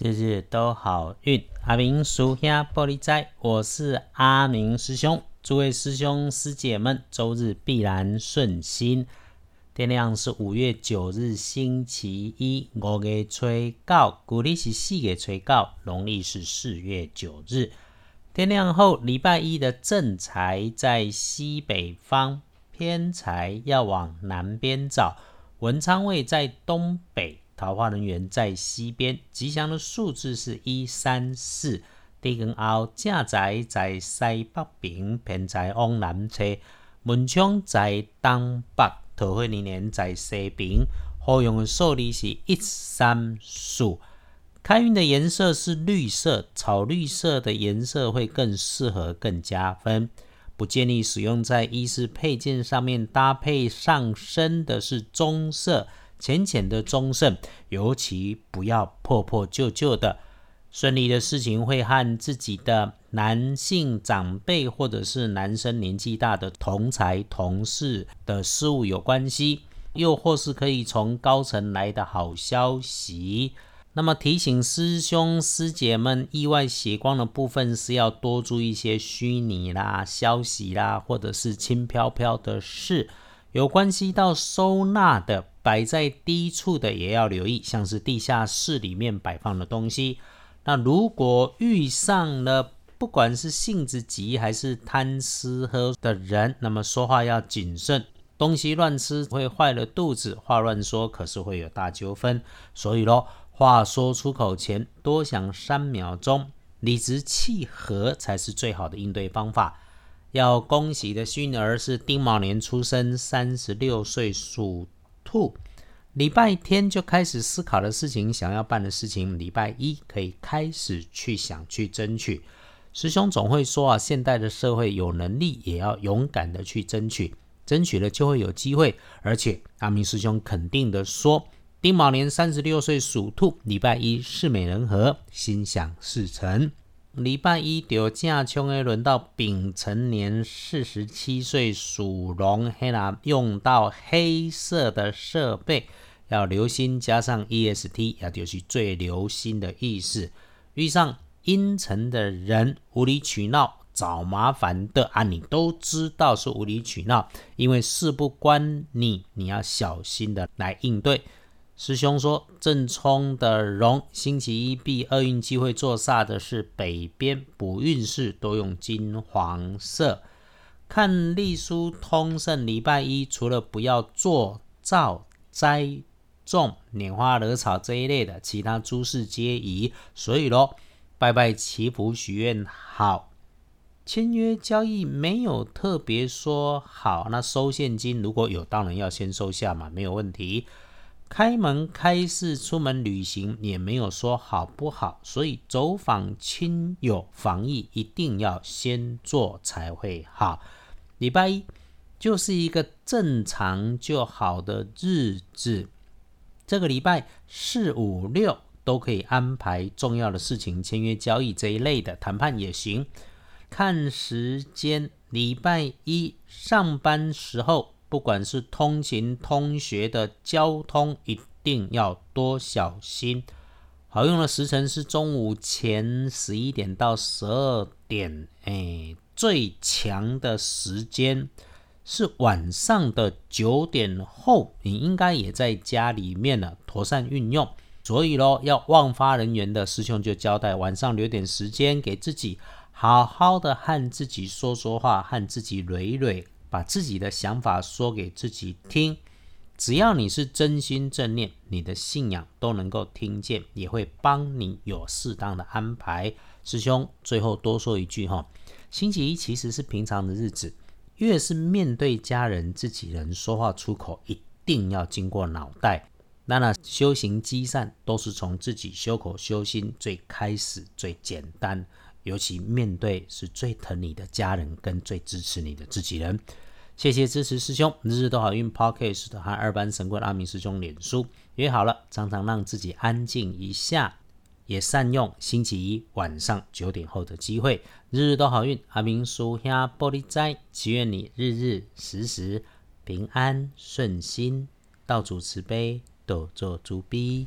日日都好运。阿明属下玻璃仔，我是阿明师兄。诸位师兄师姐们，周日必然顺心。天亮是五月九日星期一，五月初九，古历是四月初九，农历是四月九日。天亮后，礼拜一的正财在西北方，偏财要往南边找。文昌位在东北。桃花人员在西边，吉祥的数字是一三四。地根凹正宅在西北边，偏财往南车。门窗在东北，桃花人员在西边。好用的数字是一三四。开运的颜色是绿色，草绿色的颜色会更适合，更加分。不建议使用在衣饰配件上面，搭配上身的是棕色。浅浅的中盛，尤其不要破破旧旧的。顺利的事情会和自己的男性长辈或者是男生年纪大的同才同事的事物有关系，又或是可以从高层来的好消息。那么提醒师兄师姐们，意外斜光的部分是要多注意一些虚拟啦、消息啦，或者是轻飘飘的事。有关系到收纳的，摆在低处的也要留意，像是地下室里面摆放的东西。那如果遇上了不管是性子急还是贪吃喝的人，那么说话要谨慎，东西乱吃会坏了肚子，话乱说可是会有大纠纷。所以咯，话说出口前多想三秒钟，理直气和才是最好的应对方法。要恭喜的虚儿是丁卯年出生，三十六岁属兔。礼拜天就开始思考的事情，想要办的事情，礼拜一可以开始去想去争取。师兄总会说啊，现代的社会有能力也要勇敢的去争取，争取了就会有机会。而且阿明师兄肯定的说，丁卯年三十六岁属兔，礼拜一事美人和，心想事成。礼拜一就正冲的轮到丙辰年四十七岁属龙黑啦，用到黑色的设备要留心，加上 EST，也就是最留心的意思。遇上阴沉的人无理取闹找麻烦的啊，你都知道是无理取闹，因为事不关你，你要小心的来应对。师兄说，正冲的龙，星期一避厄运机会做煞的是北边，补运势都用金黄色。看隶书通胜，礼拜一除了不要做造栽种、拈花惹草这一类的，其他诸事皆宜。所以咯，拜拜祈福许愿好，签约交易没有特别说好。那收现金如果有，当然要先收下嘛，没有问题。开门开市出门旅行也没有说好不好，所以走访亲友防疫一定要先做才会好。礼拜一就是一个正常就好的日子，这个礼拜四五六都可以安排重要的事情，签约交易这一类的谈判也行。看时间，礼拜一上班时候。不管是通勤、通学的交通，一定要多小心。好用的时辰是中午前十一点到十二点，哎，最强的时间是晚上的九点后。你应该也在家里面了，妥善运用。所以咯，要忘发人员的师兄就交代，晚上留点时间给自己，好好的和自己说说话，和自己蕊蕊。把自己的想法说给自己听，只要你是真心正念，你的信仰都能够听见，也会帮你有适当的安排。师兄，最后多说一句哈，星期一其实是平常的日子，越是面对家人、自己人说话出口，一定要经过脑袋。那那修行积善，都是从自己修口修心最开始最简单。尤其面对是最疼你的家人跟最支持你的自己人，谢谢支持师兄，日日都好运 Podcast 和二班神棍阿明师兄脸书约好了，常常让自己安静一下，也善用星期一晚上九点后的机会，日日都好运阿明叔下玻璃斋，祈愿你日日时时平安顺心，道主慈悲，多做主逼。